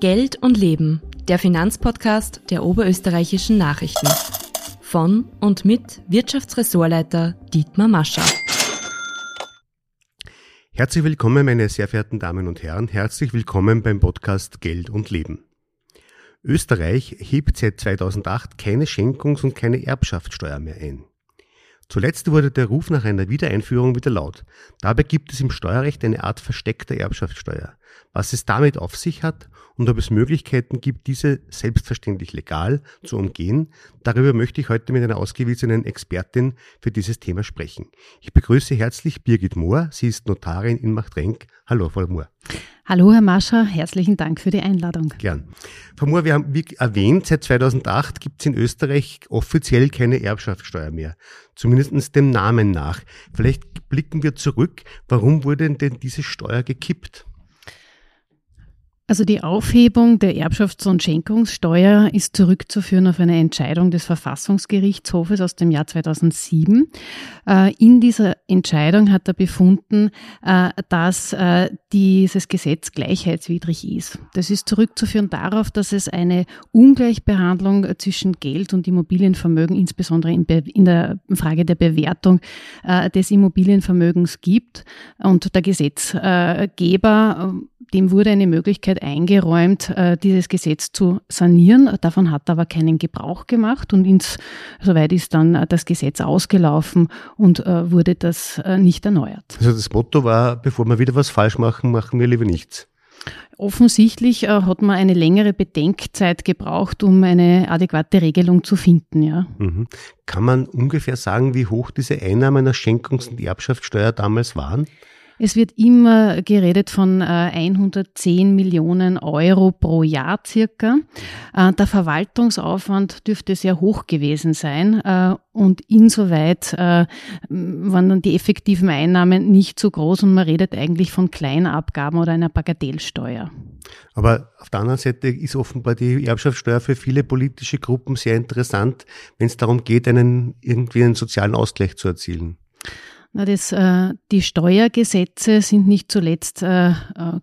Geld und Leben, der Finanzpodcast der oberösterreichischen Nachrichten. Von und mit Wirtschaftsressortleiter Dietmar Mascher. Herzlich willkommen, meine sehr verehrten Damen und Herren. Herzlich willkommen beim Podcast Geld und Leben. Österreich hebt seit 2008 keine Schenkungs- und keine Erbschaftssteuer mehr ein. Zuletzt wurde der Ruf nach einer Wiedereinführung wieder laut. Dabei gibt es im Steuerrecht eine Art versteckter Erbschaftssteuer. Was es damit auf sich hat und ob es Möglichkeiten gibt, diese selbstverständlich legal zu umgehen, darüber möchte ich heute mit einer ausgewiesenen Expertin für dieses Thema sprechen. Ich begrüße herzlich Birgit Mohr. Sie ist Notarin in Machtrenk. Hallo, Frau Mohr. Hallo, Herr Mascher. Herzlichen Dank für die Einladung. Gern. Frau Mohr, wir haben, wie erwähnt, seit 2008 gibt es in Österreich offiziell keine Erbschaftssteuer mehr. Zumindest dem Namen nach. Vielleicht blicken wir zurück. Warum wurde denn diese Steuer gekippt? Also die Aufhebung der Erbschafts- und Schenkungssteuer ist zurückzuführen auf eine Entscheidung des Verfassungsgerichtshofes aus dem Jahr 2007. Äh, in dieser Entscheidung hat er befunden, äh, dass äh, dieses Gesetz gleichheitswidrig ist. Das ist zurückzuführen darauf, dass es eine Ungleichbehandlung zwischen Geld und Immobilienvermögen, insbesondere in der Frage der Bewertung des Immobilienvermögens gibt. Und der Gesetzgeber dem wurde eine Möglichkeit eingeräumt, äh, dieses Gesetz zu sanieren. Davon hat er aber keinen Gebrauch gemacht und insoweit ist dann äh, das Gesetz ausgelaufen und äh, wurde das nicht erneuert. Also das Motto war, bevor wir wieder was falsch machen, machen wir lieber nichts. Offensichtlich hat man eine längere Bedenkzeit gebraucht, um eine adäquate Regelung zu finden, ja. Mhm. Kann man ungefähr sagen, wie hoch diese Einnahmen der Schenkungs- und Erbschaftssteuer damals waren? Es wird immer geredet von 110 äh, Millionen Euro pro Jahr circa. Äh, der Verwaltungsaufwand dürfte sehr hoch gewesen sein äh, und insoweit waren dann die effektiven Einnahmen nicht so groß und man redet eigentlich von Kleinabgaben oder einer Bagatellsteuer. Aber auf der anderen Seite ist offenbar die Erbschaftssteuer für viele politische Gruppen sehr interessant, wenn es darum geht, einen irgendwie einen sozialen Ausgleich zu erzielen. Na, das, äh, die Steuergesetze sind nicht zuletzt, äh, äh,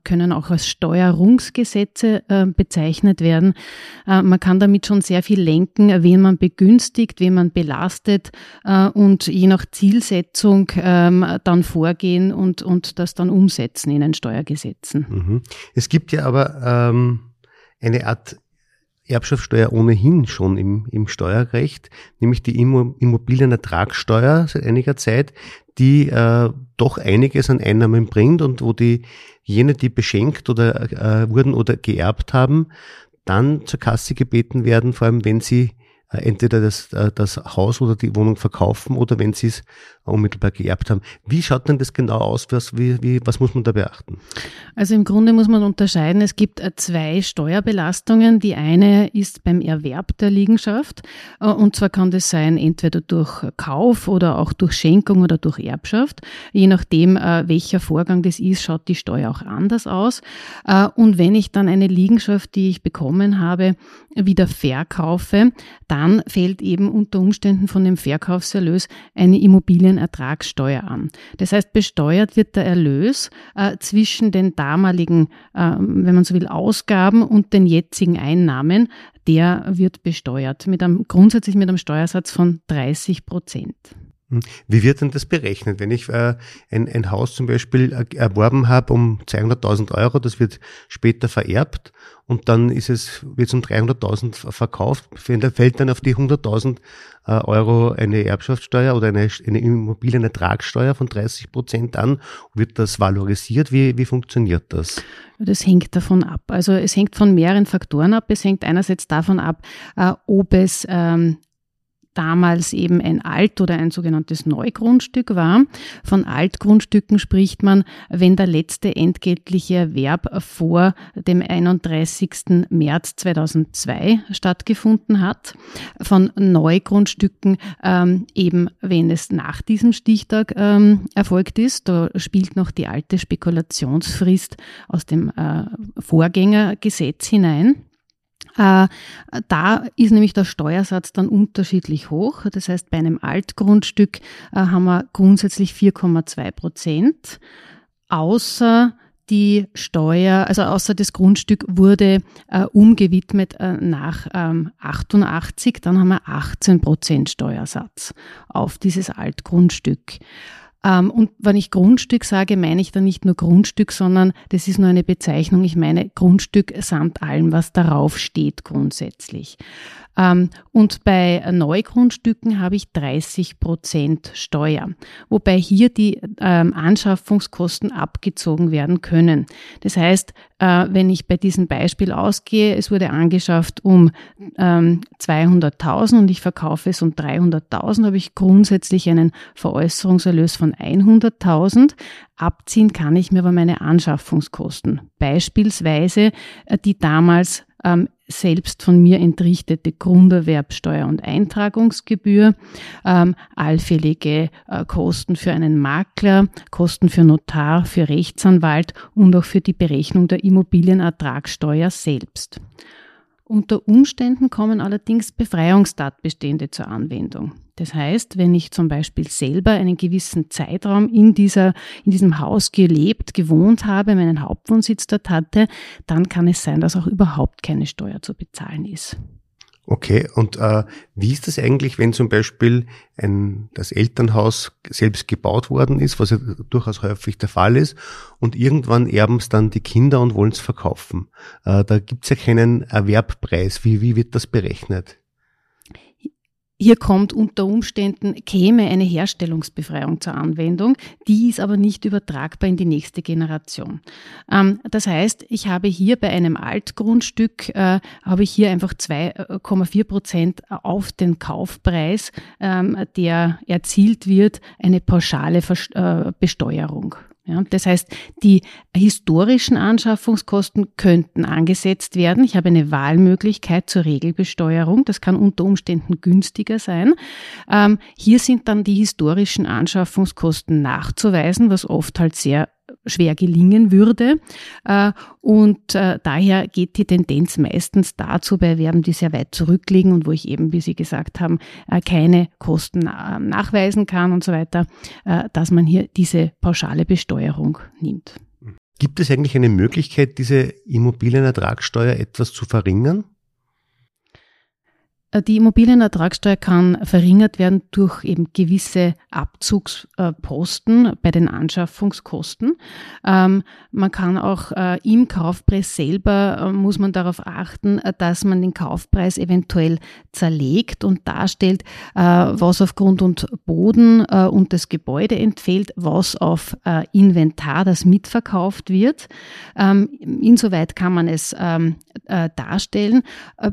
können auch als Steuerungsgesetze äh, bezeichnet werden. Äh, man kann damit schon sehr viel lenken, wen man begünstigt, wen man belastet äh, und je nach Zielsetzung ähm, dann vorgehen und, und das dann umsetzen in den Steuergesetzen. Mhm. Es gibt ja aber ähm, eine Art Erbschaftssteuer ohnehin schon im, im Steuerrecht, nämlich die Immobilienertragssteuer seit einiger Zeit, die äh, doch einiges an Einnahmen bringt und wo die jene, die beschenkt oder äh, wurden oder geerbt haben, dann zur Kasse gebeten werden, vor allem wenn sie entweder das, äh, das Haus oder die Wohnung verkaufen oder wenn sie es unmittelbar geerbt haben. Wie schaut denn das genau aus? Was, wie, wie, was muss man da beachten? Also im Grunde muss man unterscheiden, es gibt äh, zwei Steuerbelastungen. Die eine ist beim Erwerb der Liegenschaft und zwar kann das sein entweder durch Kauf oder auch durch Schenkung oder durch Erbschaft. Je nachdem, welcher Vorgang das ist, schaut die Steuer auch anders aus. Und wenn ich dann eine Liegenschaft, die ich bekommen habe, wieder verkaufe, dann dann fällt eben unter Umständen von dem Verkaufserlös eine Immobilienertragssteuer an. Das heißt, besteuert wird der Erlös äh, zwischen den damaligen, äh, wenn man so will, Ausgaben und den jetzigen Einnahmen. Der wird besteuert mit einem, grundsätzlich mit einem Steuersatz von 30 Prozent. Hm. Wie wird denn das berechnet? Wenn ich äh, ein, ein Haus zum Beispiel erworben habe um 200.000 Euro, das wird später vererbt und dann ist es, wird es um 300.000 verkauft, fällt dann auf die 100.000 äh, Euro eine Erbschaftssteuer oder eine, eine Immobilienertragssteuer von 30 Prozent an? Wird das valorisiert? Wie, wie funktioniert das? Das hängt davon ab. Also es hängt von mehreren Faktoren ab. Es hängt einerseits davon ab, äh, ob es ähm, damals eben ein Alt- oder ein sogenanntes Neugrundstück war. Von Altgrundstücken spricht man, wenn der letzte entgeltliche Erwerb vor dem 31. März 2002 stattgefunden hat. Von Neugrundstücken ähm, eben, wenn es nach diesem Stichtag ähm, erfolgt ist. Da spielt noch die alte Spekulationsfrist aus dem äh, Vorgängergesetz hinein. Äh, da ist nämlich der Steuersatz dann unterschiedlich hoch. Das heißt, bei einem Altgrundstück äh, haben wir grundsätzlich 4,2 Prozent, außer die Steuer, also außer das Grundstück wurde äh, umgewidmet nach ähm, 88, dann haben wir 18 Prozent Steuersatz auf dieses Altgrundstück. Ähm, und wenn ich Grundstück sage, meine ich dann nicht nur Grundstück, sondern das ist nur eine Bezeichnung. Ich meine Grundstück samt allem, was darauf steht grundsätzlich. Ähm, und bei Neugrundstücken habe ich 30 Prozent Steuer, wobei hier die ähm, Anschaffungskosten abgezogen werden können. Das heißt, äh, wenn ich bei diesem Beispiel ausgehe, es wurde angeschafft um 200.000 und ich verkaufe es um 300.000, habe ich grundsätzlich einen Veräußerungserlös von 100.000. Abziehen kann ich mir aber meine Anschaffungskosten. Beispielsweise äh, die damals ähm, selbst von mir entrichtete Grunderwerbsteuer und Eintragungsgebühr, ähm, allfällige äh, Kosten für einen Makler, Kosten für Notar, für Rechtsanwalt und auch für die Berechnung der Immobilienertragssteuer selbst. Unter Umständen kommen allerdings Befreiungstatbestände zur Anwendung. Das heißt, wenn ich zum Beispiel selber einen gewissen Zeitraum in, dieser, in diesem Haus gelebt, gewohnt habe, meinen Hauptwohnsitz dort hatte, dann kann es sein, dass auch überhaupt keine Steuer zu bezahlen ist. Okay, und äh, wie ist das eigentlich, wenn zum Beispiel ein, das Elternhaus selbst gebaut worden ist, was ja durchaus häufig der Fall ist, und irgendwann erben es dann die Kinder und wollen es verkaufen? Äh, da gibt es ja keinen Erwerbpreis. Wie, wie wird das berechnet? Hier kommt unter Umständen, käme eine Herstellungsbefreiung zur Anwendung, die ist aber nicht übertragbar in die nächste Generation. Ähm, das heißt, ich habe hier bei einem Altgrundstück, äh, habe ich hier einfach 2,4 Prozent auf den Kaufpreis, ähm, der erzielt wird, eine pauschale äh, Besteuerung. Ja, das heißt, die historischen Anschaffungskosten könnten angesetzt werden. Ich habe eine Wahlmöglichkeit zur Regelbesteuerung. Das kann unter Umständen günstiger sein. Ähm, hier sind dann die historischen Anschaffungskosten nachzuweisen, was oft halt sehr schwer gelingen würde. Äh, und äh, daher geht die Tendenz meistens dazu bei Erwerben, die sehr weit zurückliegen und wo ich eben, wie Sie gesagt haben, äh, keine Kosten nachweisen kann und so weiter, dass man hier diese pauschale Besteuerung nimmt. Gibt es eigentlich eine Möglichkeit, diese Immobilienertragssteuer etwas zu verringern? Äh, die Immobilienertragssteuer kann verringert werden durch eben gewisse Abzugsposten bei den Anschaffungskosten. Ähm, man kann auch äh, im Kaufpreis selber, äh, muss man darauf achten, dass man den Kaufpreis eventuell zerlegt und darstellt, was auf Grund und Boden und das Gebäude entfällt, was auf Inventar, das mitverkauft wird. Ähm, insoweit kann man es ähm, darstellen.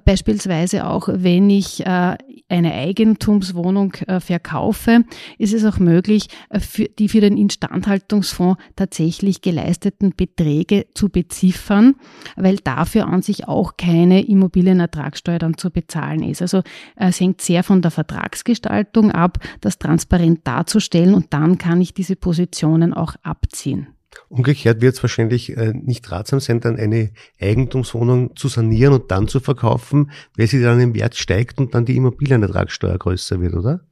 Beispielsweise auch, wenn wenn ich äh, eine Eigentumswohnung äh, verkaufe, ist es auch möglich, äh, die für den Instandhaltungsfonds tatsächlich geleisteten Beträge zu beziffern, weil dafür an sich auch keine Immobilienertragssteuer dann zu bezahlen ist. Also es hängt sehr von der Vertragsgestaltung ab, das transparent darzustellen und dann kann ich diese Positionen auch abziehen. Umgekehrt wird es wahrscheinlich äh, nicht ratsam sein, dann eine Eigentumswohnung zu sanieren und dann zu verkaufen, weil sie dann im Wert steigt und dann die Immobilienertragssteuer größer wird, oder?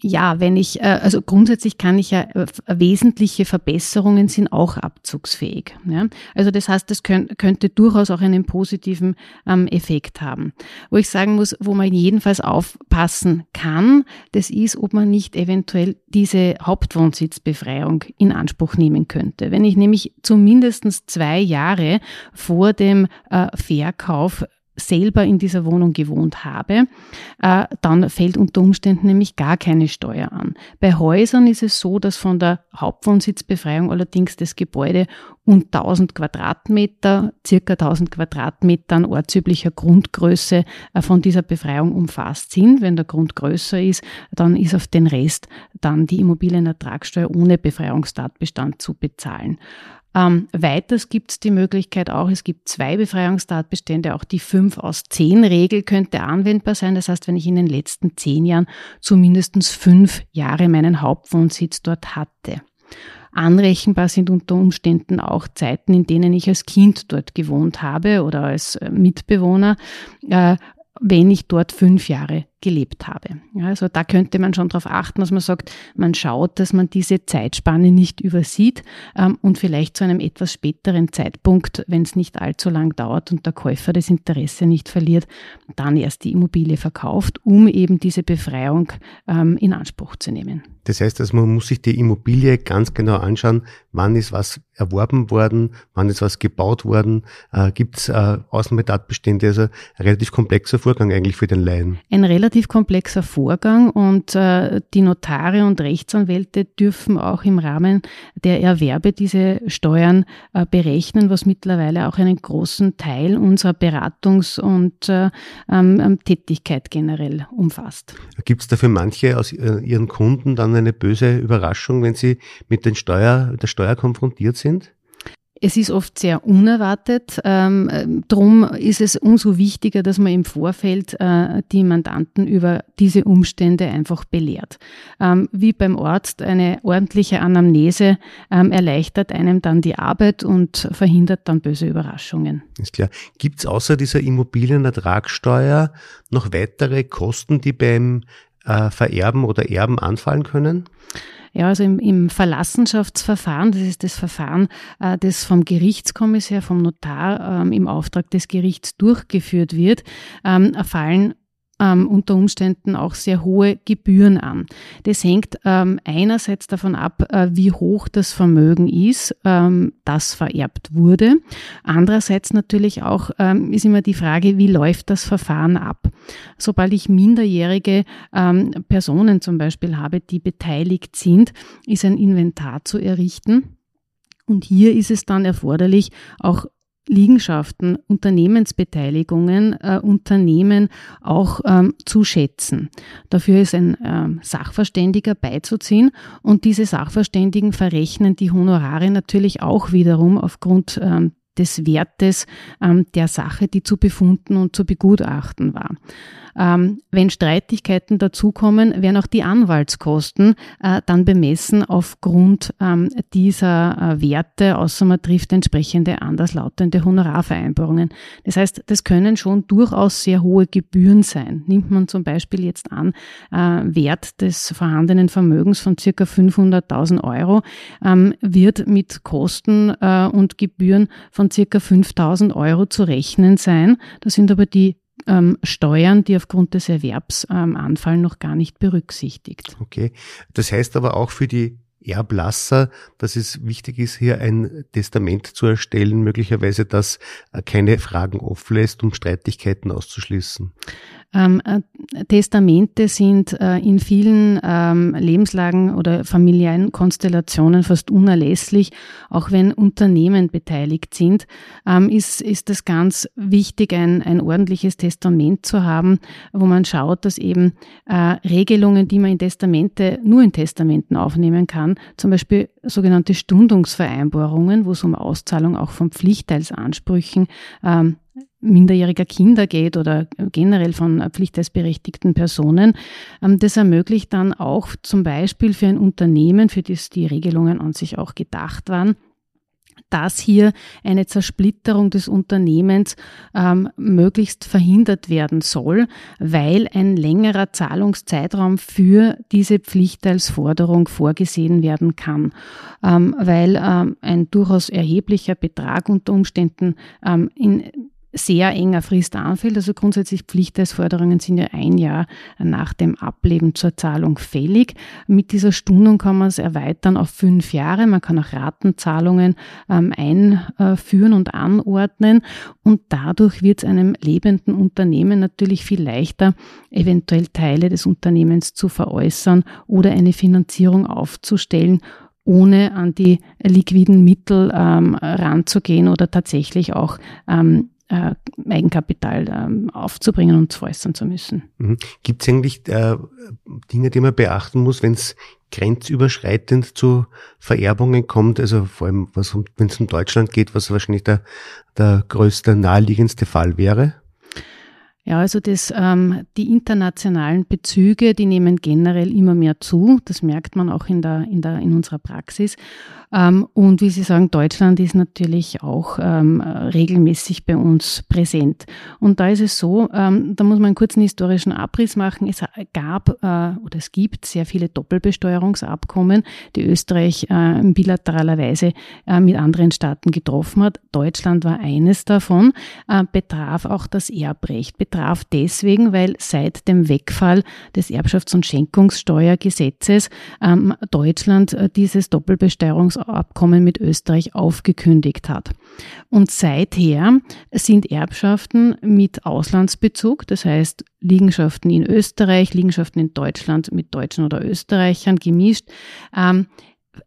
Ja, wenn ich, äh, also grundsätzlich kann ich ja, äh, wesentliche Verbesserungen sind auch abzugsfähig. Ja? Also das heißt, das könnt, könnte durchaus auch einen positiven ähm, Effekt haben. Wo ich sagen muss, wo man jedenfalls aufpassen kann, das ist, ob man nicht eventuell diese Hauptwohnsitzbefreiung in Anspruch nehmen könnte. Wenn ich nämlich zumindest zwei Jahre vor dem äh, Verkauf selber in dieser Wohnung gewohnt habe, äh, dann fällt unter Umständen nämlich gar keine Steuer an. Bei Häusern ist es so, dass von der Hauptwohnsitzbefreiung allerdings das Gebäude und 1000 Quadratmeter, circa 1000 Quadratmetern ortsüblicher Grundgröße äh, von dieser Befreiung umfasst sind. Wenn der Grund größer ist, dann ist auf den Rest dann die Immobilienertragssteuer ohne Befreiungstatbestand zu bezahlen. Ähm, weiters gibt es die Möglichkeit auch, es gibt zwei Befreiungstatbestände, auch die 5 aus 10 Regel könnte anwendbar sein. Das heißt, wenn ich in den letzten zehn Jahren zumindest fünf Jahre meinen Hauptwohnsitz dort hatte. Anrechenbar sind unter Umständen auch Zeiten, in denen ich als Kind dort gewohnt habe oder als äh, Mitbewohner, äh, wenn ich dort fünf Jahre gelebt habe. Ja, also da könnte man schon darauf achten, dass man sagt, man schaut, dass man diese Zeitspanne nicht übersieht ähm, und vielleicht zu einem etwas späteren Zeitpunkt, wenn es nicht allzu lang dauert und der Käufer das Interesse nicht verliert, dann erst die Immobilie verkauft, um eben diese Befreiung ähm, in Anspruch zu nehmen. Das heißt, also man muss sich die Immobilie ganz genau anschauen, wann ist was erworben worden, wann ist was gebaut worden, äh, gibt es äh, Außenbetatbestände, also ein relativ komplexer Vorgang eigentlich für den Laien. Ein relativ komplexer Vorgang und äh, die Notare und Rechtsanwälte dürfen auch im Rahmen der Erwerbe diese Steuern äh, berechnen, was mittlerweile auch einen großen Teil unserer Beratungs- und äh, ähm, Tätigkeit generell umfasst. Gibt es dafür manche aus äh, Ihren Kunden dann eine böse Überraschung, wenn Sie mit den Steuer, der Steuer konfrontiert sind? Es ist oft sehr unerwartet. Ähm, drum ist es umso wichtiger, dass man im Vorfeld äh, die Mandanten über diese Umstände einfach belehrt. Ähm, wie beim Arzt eine ordentliche Anamnese ähm, erleichtert einem dann die Arbeit und verhindert dann böse Überraschungen. Ist klar. Gibt es außer dieser Immobilienertragssteuer noch weitere Kosten, die beim äh, Vererben oder Erben anfallen können? Ja, also im, im Verlassenschaftsverfahren, das ist das Verfahren, äh, das vom Gerichtskommissär, vom Notar ähm, im Auftrag des Gerichts durchgeführt wird, ähm, fallen ähm, unter Umständen auch sehr hohe Gebühren an. Das hängt ähm, einerseits davon ab, äh, wie hoch das Vermögen ist, ähm, das vererbt wurde. Andererseits natürlich auch ähm, ist immer die Frage, wie läuft das Verfahren ab. Sobald ich minderjährige ähm, Personen zum Beispiel habe, die beteiligt sind, ist ein Inventar zu errichten. Und hier ist es dann erforderlich, auch Liegenschaften, Unternehmensbeteiligungen, äh, Unternehmen auch ähm, zu schätzen. Dafür ist ein ähm, Sachverständiger beizuziehen und diese Sachverständigen verrechnen die Honorare natürlich auch wiederum aufgrund ähm, des Wertes ähm, der Sache, die zu befunden und zu begutachten war. Ähm, wenn Streitigkeiten dazukommen, werden auch die Anwaltskosten äh, dann bemessen aufgrund ähm, dieser äh, Werte, außer man trifft entsprechende anderslautende Honorarvereinbarungen. Das heißt, das können schon durchaus sehr hohe Gebühren sein. Nimmt man zum Beispiel jetzt an äh, Wert des vorhandenen Vermögens von circa 500.000 Euro, ähm, wird mit Kosten äh, und Gebühren von circa 5.000 Euro zu rechnen sein. Das sind aber die ähm, Steuern, die aufgrund des Erwerbs ähm, anfallen, noch gar nicht berücksichtigt. Okay. Das heißt aber auch für die Erblasser, dass es wichtig ist, hier ein Testament zu erstellen, möglicherweise das äh, keine Fragen offen lässt, um Streitigkeiten auszuschließen. Ähm, äh, Testamente sind äh, in vielen ähm, Lebenslagen oder familiären Konstellationen fast unerlässlich. Auch wenn Unternehmen beteiligt sind, ähm, ist, ist es ganz wichtig, ein, ein ordentliches Testament zu haben, wo man schaut, dass eben äh, Regelungen, die man in Testamente, nur in Testamenten aufnehmen kann, zum Beispiel sogenannte Stundungsvereinbarungen, wo es um Auszahlung auch von Pflichtteilsansprüchen ähm, minderjähriger Kinder geht oder generell von pflichtteilsberechtigten Personen. Ähm, das ermöglicht dann auch zum Beispiel für ein Unternehmen, für das die Regelungen an sich auch gedacht waren, dass hier eine Zersplitterung des Unternehmens ähm, möglichst verhindert werden soll, weil ein längerer Zahlungszeitraum für diese Pflichtteilsforderung vorgesehen werden kann, ähm, weil ähm, ein durchaus erheblicher Betrag unter Umständen ähm, in sehr enger Frist anfällt. Also grundsätzlich Pflichtteilsforderungen sind ja ein Jahr nach dem Ableben zur Zahlung fällig. Mit dieser Stundung kann man es erweitern auf fünf Jahre. Man kann auch Ratenzahlungen ähm, einführen und anordnen und dadurch wird es einem lebenden Unternehmen natürlich viel leichter, eventuell Teile des Unternehmens zu veräußern oder eine Finanzierung aufzustellen ohne an die liquiden Mittel ähm, ranzugehen oder tatsächlich auch ähm, äh, Eigenkapital äh, aufzubringen und zu veräußern zu müssen. Mhm. Gibt es eigentlich äh, Dinge, die man beachten muss, wenn es grenzüberschreitend zu Vererbungen kommt? Also vor allem, wenn es um Deutschland geht, was wahrscheinlich der, der größte, naheliegendste Fall wäre? Ja, also das, ähm, die internationalen Bezüge, die nehmen generell immer mehr zu. Das merkt man auch in, der, in, der, in unserer Praxis. Ähm, und wie Sie sagen, Deutschland ist natürlich auch ähm, regelmäßig bei uns präsent. Und da ist es so, ähm, da muss man einen kurzen historischen Abriss machen. Es gab äh, oder es gibt sehr viele Doppelbesteuerungsabkommen, die Österreich äh, in bilateraler Weise äh, mit anderen Staaten getroffen hat. Deutschland war eines davon, betraf auch das Erbrecht, betraf deswegen, weil seit dem Wegfall des Erbschafts- und Schenkungssteuergesetzes Deutschland dieses Doppelbesteuerungsabkommen mit Österreich aufgekündigt hat. Und seither sind Erbschaften mit Auslandsbezug, das heißt Liegenschaften in Österreich, Liegenschaften in Deutschland mit Deutschen oder Österreichern gemischt, ähm,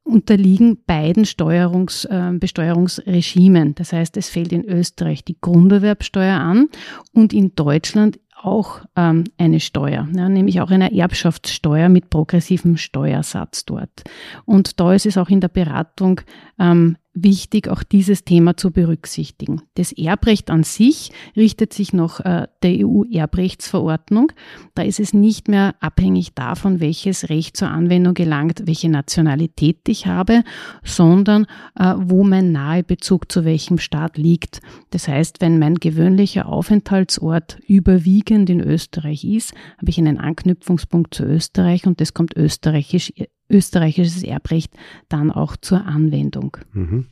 unterliegen beiden Steuerungs, äh, Besteuerungsregimen. Das heißt, es fällt in Österreich die Grunderwerbsteuer an und in Deutschland auch ähm, eine Steuer, ja, nämlich auch eine Erbschaftssteuer mit progressivem Steuersatz dort. Und da ist es auch in der Beratung ähm, wichtig, auch dieses Thema zu berücksichtigen. Das Erbrecht an sich richtet sich nach äh, der EU-Erbrechtsverordnung. Da ist es nicht mehr abhängig davon, welches Recht zur Anwendung gelangt, welche Nationalität ich habe, sondern äh, wo mein Nahebezug zu welchem Staat liegt. Das heißt, wenn mein gewöhnlicher Aufenthaltsort überwiegend in Österreich ist, habe ich einen Anknüpfungspunkt zu Österreich und das kommt österreichisch österreichisches Erbrecht dann auch zur Anwendung. Mhm.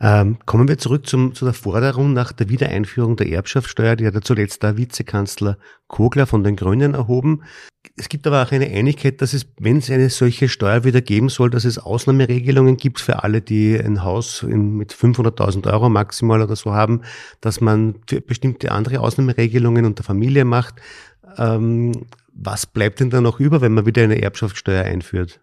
Ähm, kommen wir zurück zum, zu der Forderung nach der Wiedereinführung der Erbschaftssteuer, die hat ja zuletzt der Vizekanzler Kogler von den Grünen erhoben. Es gibt aber auch eine Einigkeit, dass es, wenn es eine solche Steuer wieder geben soll, dass es Ausnahmeregelungen gibt für alle, die ein Haus in, mit 500.000 Euro maximal oder so haben, dass man bestimmte andere Ausnahmeregelungen unter Familie macht. Ähm, was bleibt denn da noch über, wenn man wieder eine Erbschaftssteuer einführt?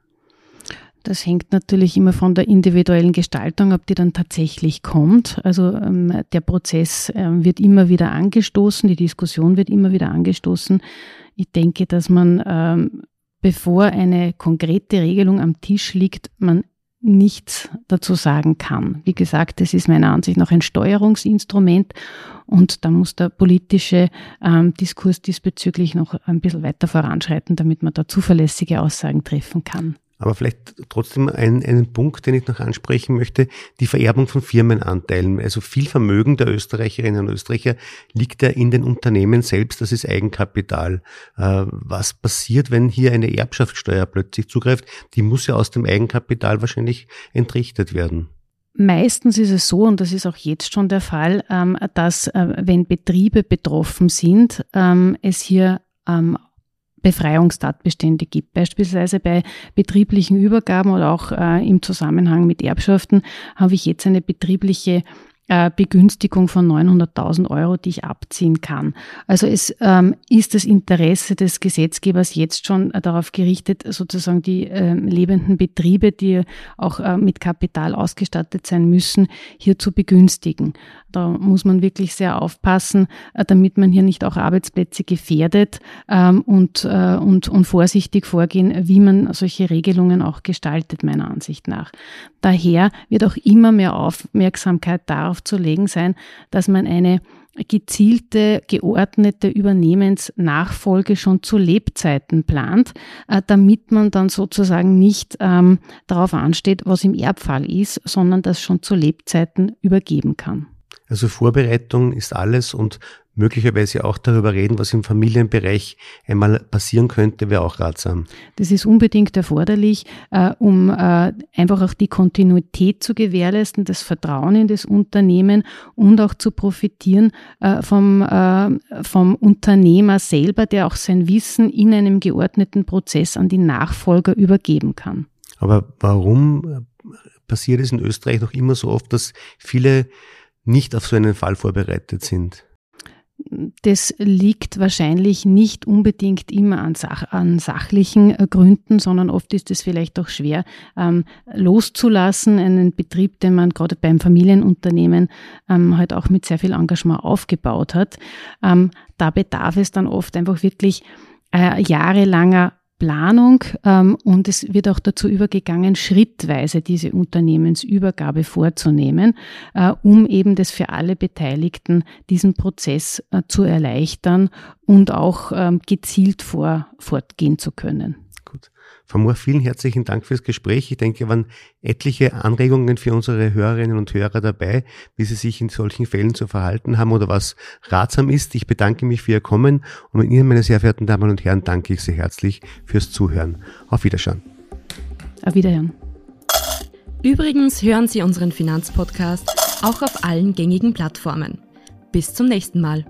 Das hängt natürlich immer von der individuellen Gestaltung, ob die dann tatsächlich kommt. Also ähm, der Prozess ähm, wird immer wieder angestoßen, die Diskussion wird immer wieder angestoßen. Ich denke, dass man, ähm, bevor eine konkrete Regelung am Tisch liegt, man nichts dazu sagen kann. Wie gesagt, es ist meiner Ansicht nach ein Steuerungsinstrument und da muss der politische ähm, Diskurs diesbezüglich noch ein bisschen weiter voranschreiten, damit man da zuverlässige Aussagen treffen kann. Aber vielleicht trotzdem ein, einen Punkt, den ich noch ansprechen möchte, die Vererbung von Firmenanteilen. Also viel Vermögen der Österreicherinnen und Österreicher liegt ja in den Unternehmen selbst, das ist Eigenkapital. Äh, was passiert, wenn hier eine Erbschaftssteuer plötzlich zugreift? Die muss ja aus dem Eigenkapital wahrscheinlich entrichtet werden. Meistens ist es so, und das ist auch jetzt schon der Fall, ähm, dass äh, wenn Betriebe betroffen sind, ähm, es hier ähm, Befreiungstatbestände gibt. Beispielsweise bei betrieblichen Übergaben oder auch äh, im Zusammenhang mit Erbschaften habe ich jetzt eine betriebliche äh, Begünstigung von 900.000 Euro, die ich abziehen kann. Also es ähm, ist das Interesse des Gesetzgebers jetzt schon äh, darauf gerichtet, sozusagen die äh, lebenden Betriebe, die auch äh, mit Kapital ausgestattet sein müssen, hier zu begünstigen. Da muss man wirklich sehr aufpassen, äh, damit man hier nicht auch Arbeitsplätze gefährdet ähm, und, äh, und, und vorsichtig vorgehen, wie man solche Regelungen auch gestaltet, meiner Ansicht nach. Daher wird auch immer mehr Aufmerksamkeit darauf zu legen sein, dass man eine gezielte, geordnete Übernehmensnachfolge schon zu Lebzeiten plant, äh, damit man dann sozusagen nicht ähm, darauf ansteht, was im Erbfall ist, sondern das schon zu Lebzeiten übergeben kann. Also Vorbereitung ist alles und möglicherweise auch darüber reden, was im Familienbereich einmal passieren könnte, wäre auch ratsam. Das ist unbedingt erforderlich, äh, um äh, einfach auch die Kontinuität zu gewährleisten, das Vertrauen in das Unternehmen und auch zu profitieren äh, vom, vom Unternehmer selber, der auch sein Wissen in einem geordneten Prozess an die Nachfolger übergeben kann. Aber warum passiert es in Österreich noch immer so oft, dass viele nicht auf so einen Fall vorbereitet sind? Das liegt wahrscheinlich nicht unbedingt immer an, Sach an sachlichen äh, Gründen, sondern oft ist es vielleicht auch schwer ähm, loszulassen, einen Betrieb, den man gerade beim Familienunternehmen ähm, halt auch mit sehr viel Engagement aufgebaut hat. Ähm, da bedarf es dann oft einfach wirklich äh, jahrelanger Planung ähm, und es wird auch dazu übergegangen, schrittweise diese Unternehmensübergabe vorzunehmen, äh, um eben das für alle Beteiligten diesen Prozess äh, zu erleichtern und auch ähm, gezielt vor, fortgehen zu können. Frau Mohr, vielen herzlichen Dank fürs Gespräch. Ich denke, waren etliche Anregungen für unsere Hörerinnen und Hörer dabei, wie sie sich in solchen Fällen zu verhalten haben oder was ratsam ist. Ich bedanke mich für Ihr Kommen und mit Ihnen, meine sehr verehrten Damen und Herren, danke ich sehr herzlich fürs Zuhören. Auf Wiederschauen. Auf Wiederhören. Übrigens hören Sie unseren Finanzpodcast auch auf allen gängigen Plattformen. Bis zum nächsten Mal.